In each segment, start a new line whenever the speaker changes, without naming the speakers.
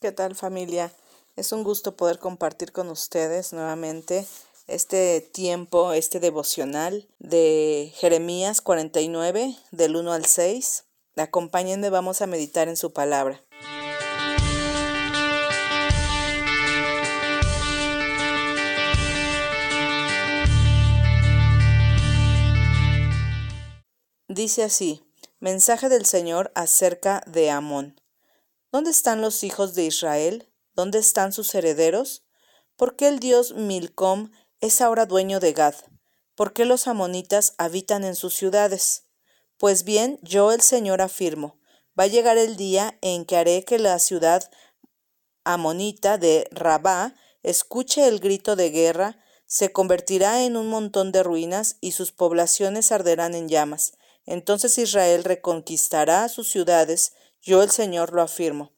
¿Qué tal familia? Es un gusto poder compartir con ustedes nuevamente este tiempo, este devocional de Jeremías 49, del 1 al 6. Acompáñenme, vamos a meditar en su palabra. Dice así, mensaje del Señor acerca de Amón. ¿Dónde están los hijos de Israel? ¿Dónde están sus herederos? ¿Por qué el dios Milcom es ahora dueño de Gad? ¿Por qué los amonitas habitan en sus ciudades? Pues bien, yo el Señor afirmo, va a llegar el día en que haré que la ciudad amonita de Rabá escuche el grito de guerra, se convertirá en un montón de ruinas y sus poblaciones arderán en llamas. Entonces Israel reconquistará sus ciudades yo el Señor lo afirmo.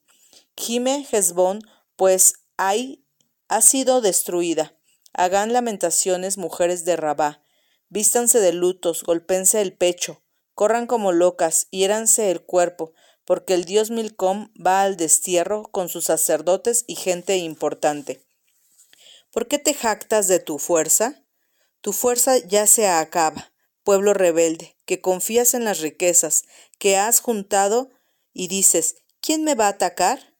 Gime Hezbón, pues hay, ha sido destruida. Hagan lamentaciones mujeres de Rabá. Vístanse de lutos, golpense el pecho, corran como locas, hiéranse el cuerpo, porque el dios Milcom va al destierro con sus sacerdotes y gente importante. ¿Por qué te jactas de tu fuerza? Tu fuerza ya se acaba, pueblo rebelde, que confías en las riquezas, que has juntado y dices, ¿quién me va a atacar?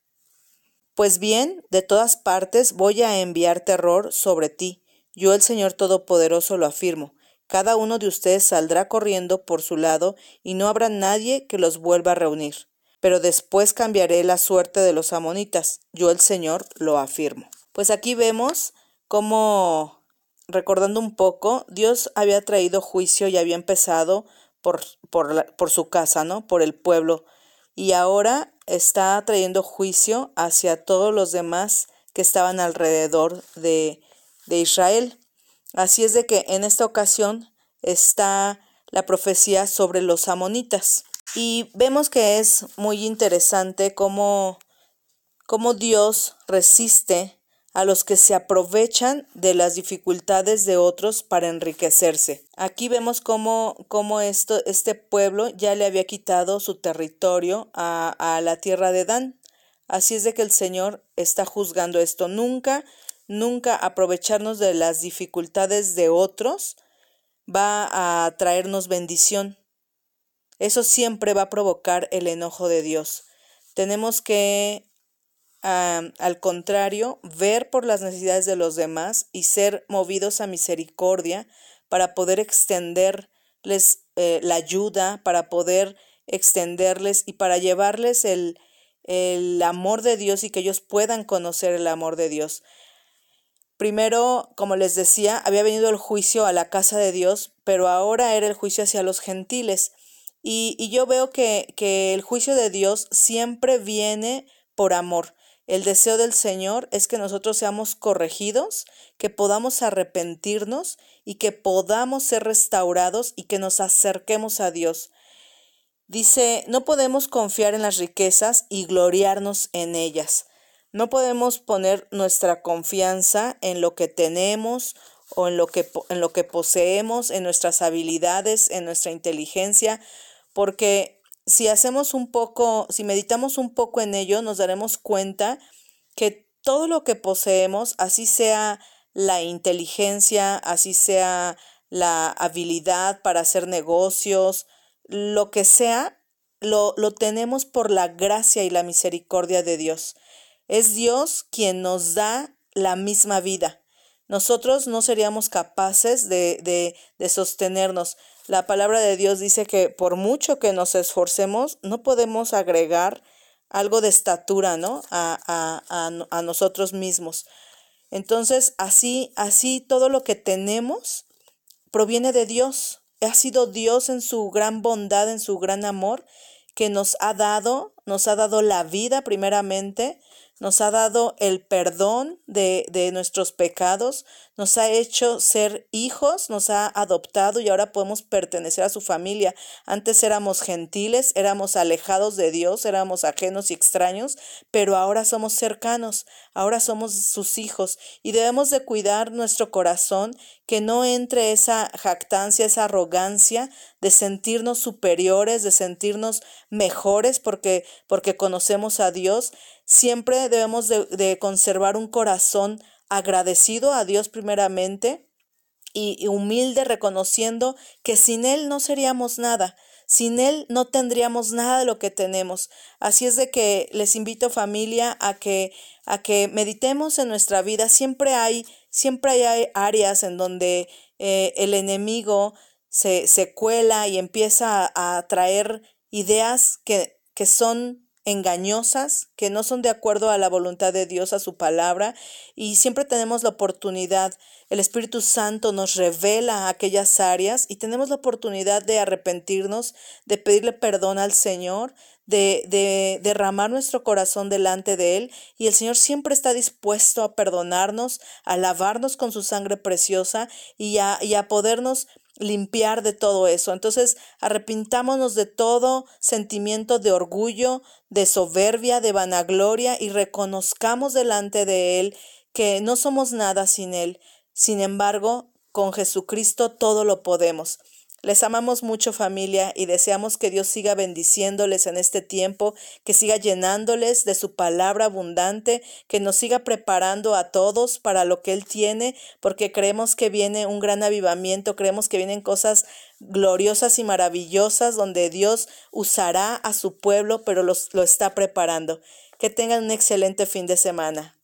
Pues bien, de todas partes voy a enviar terror sobre ti. Yo el Señor Todopoderoso lo afirmo. Cada uno de ustedes saldrá corriendo por su lado y no habrá nadie que los vuelva a reunir. Pero después cambiaré la suerte de los amonitas. Yo el Señor lo afirmo. Pues aquí vemos cómo, recordando un poco, Dios había traído juicio y había empezado por, por, por su casa, ¿no? Por el pueblo y ahora está trayendo juicio hacia todos los demás que estaban alrededor de, de Israel. Así es de que en esta ocasión está la profecía sobre los amonitas. Y vemos que es muy interesante cómo, cómo Dios resiste a los que se aprovechan de las dificultades de otros para enriquecerse. Aquí vemos cómo, cómo esto, este pueblo ya le había quitado su territorio a, a la tierra de Dan. Así es de que el Señor está juzgando esto. Nunca, nunca aprovecharnos de las dificultades de otros va a traernos bendición. Eso siempre va a provocar el enojo de Dios. Tenemos que al contrario, ver por las necesidades de los demás y ser movidos a misericordia para poder extenderles eh, la ayuda, para poder extenderles y para llevarles el, el amor de Dios y que ellos puedan conocer el amor de Dios. Primero, como les decía, había venido el juicio a la casa de Dios, pero ahora era el juicio hacia los gentiles. Y, y yo veo que, que el juicio de Dios siempre viene por amor. El deseo del Señor es que nosotros seamos corregidos, que podamos arrepentirnos y que podamos ser restaurados y que nos acerquemos a Dios. Dice, no podemos confiar en las riquezas y gloriarnos en ellas. No podemos poner nuestra confianza en lo que tenemos o en lo que, en lo que poseemos, en nuestras habilidades, en nuestra inteligencia, porque si hacemos un poco, si meditamos un poco en ello, nos daremos cuenta que todo lo que poseemos, así sea la inteligencia, así sea la habilidad para hacer negocios, lo que sea, lo, lo tenemos por la gracia y la misericordia de Dios. Es Dios quien nos da la misma vida. Nosotros no seríamos capaces de, de, de sostenernos. La palabra de Dios dice que por mucho que nos esforcemos, no podemos agregar algo de estatura, ¿no? A, a, a, nosotros mismos. Entonces, así, así todo lo que tenemos proviene de Dios. Ha sido Dios en su gran bondad, en su gran amor, que nos ha dado, nos ha dado la vida primeramente, nos ha dado el perdón de, de, nuestros pecados, nos ha hecho ser hijos, nos ha adoptado y ahora podemos pertenecer a su familia. Antes éramos gentiles, éramos alejados de Dios, éramos ajenos y extraños, pero ahora somos cercanos, ahora somos sus hijos y debemos de cuidar nuestro corazón que no entre esa jactancia, esa arrogancia de sentirnos superiores, de sentirnos mejores, porque porque conocemos a Dios, siempre debemos de, de conservar un corazón agradecido a Dios primeramente y humilde reconociendo que sin Él no seríamos nada. Sin Él no tendríamos nada de lo que tenemos. Así es de que les invito familia a que, a que meditemos en nuestra vida. Siempre hay, siempre hay áreas en donde eh, el enemigo se, se, cuela y empieza a, a traer ideas que, que son engañosas, que no son de acuerdo a la voluntad de Dios, a su palabra, y siempre tenemos la oportunidad, el Espíritu Santo nos revela aquellas áreas y tenemos la oportunidad de arrepentirnos, de pedirle perdón al Señor, de, de derramar nuestro corazón delante de Él, y el Señor siempre está dispuesto a perdonarnos, a lavarnos con su sangre preciosa y a, y a podernos limpiar de todo eso. Entonces, arrepintámonos de todo sentimiento de orgullo, de soberbia, de vanagloria y reconozcamos delante de Él que no somos nada sin Él. Sin embargo, con Jesucristo todo lo podemos. Les amamos mucho familia y deseamos que Dios siga bendiciéndoles en este tiempo, que siga llenándoles de su palabra abundante, que nos siga preparando a todos para lo que Él tiene, porque creemos que viene un gran avivamiento, creemos que vienen cosas gloriosas y maravillosas donde Dios usará a su pueblo, pero los, lo está preparando. Que tengan un excelente fin de semana.